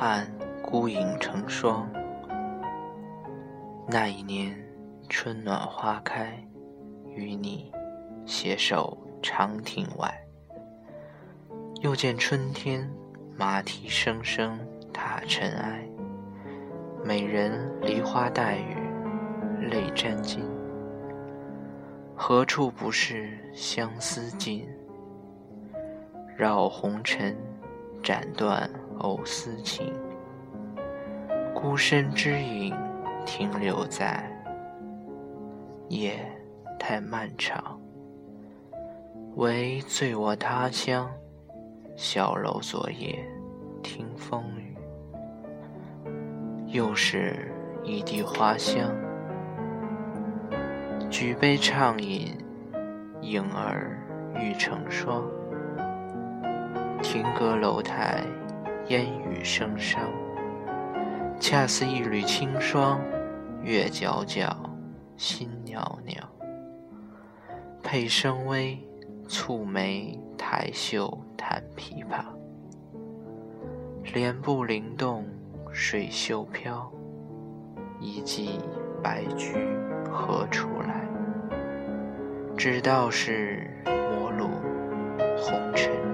盼孤影成双。那一年春暖花开，与你携手长亭外。又见春天马蹄声声踏尘埃，美人梨花带雨泪沾襟。何处不是相思尽？绕红尘，斩断藕丝情。孤身之影停留在夜太漫长，唯醉卧他乡，小楼昨夜听风雨。又是一地花香，举杯畅饮，影儿欲成双。亭阁楼台，烟雨声声，恰似一缕清霜，月皎皎，心袅袅。佩声微，蹙眉抬袖弹琵琶，莲步灵动，水袖飘，一季白驹何处来？只道是陌路红尘。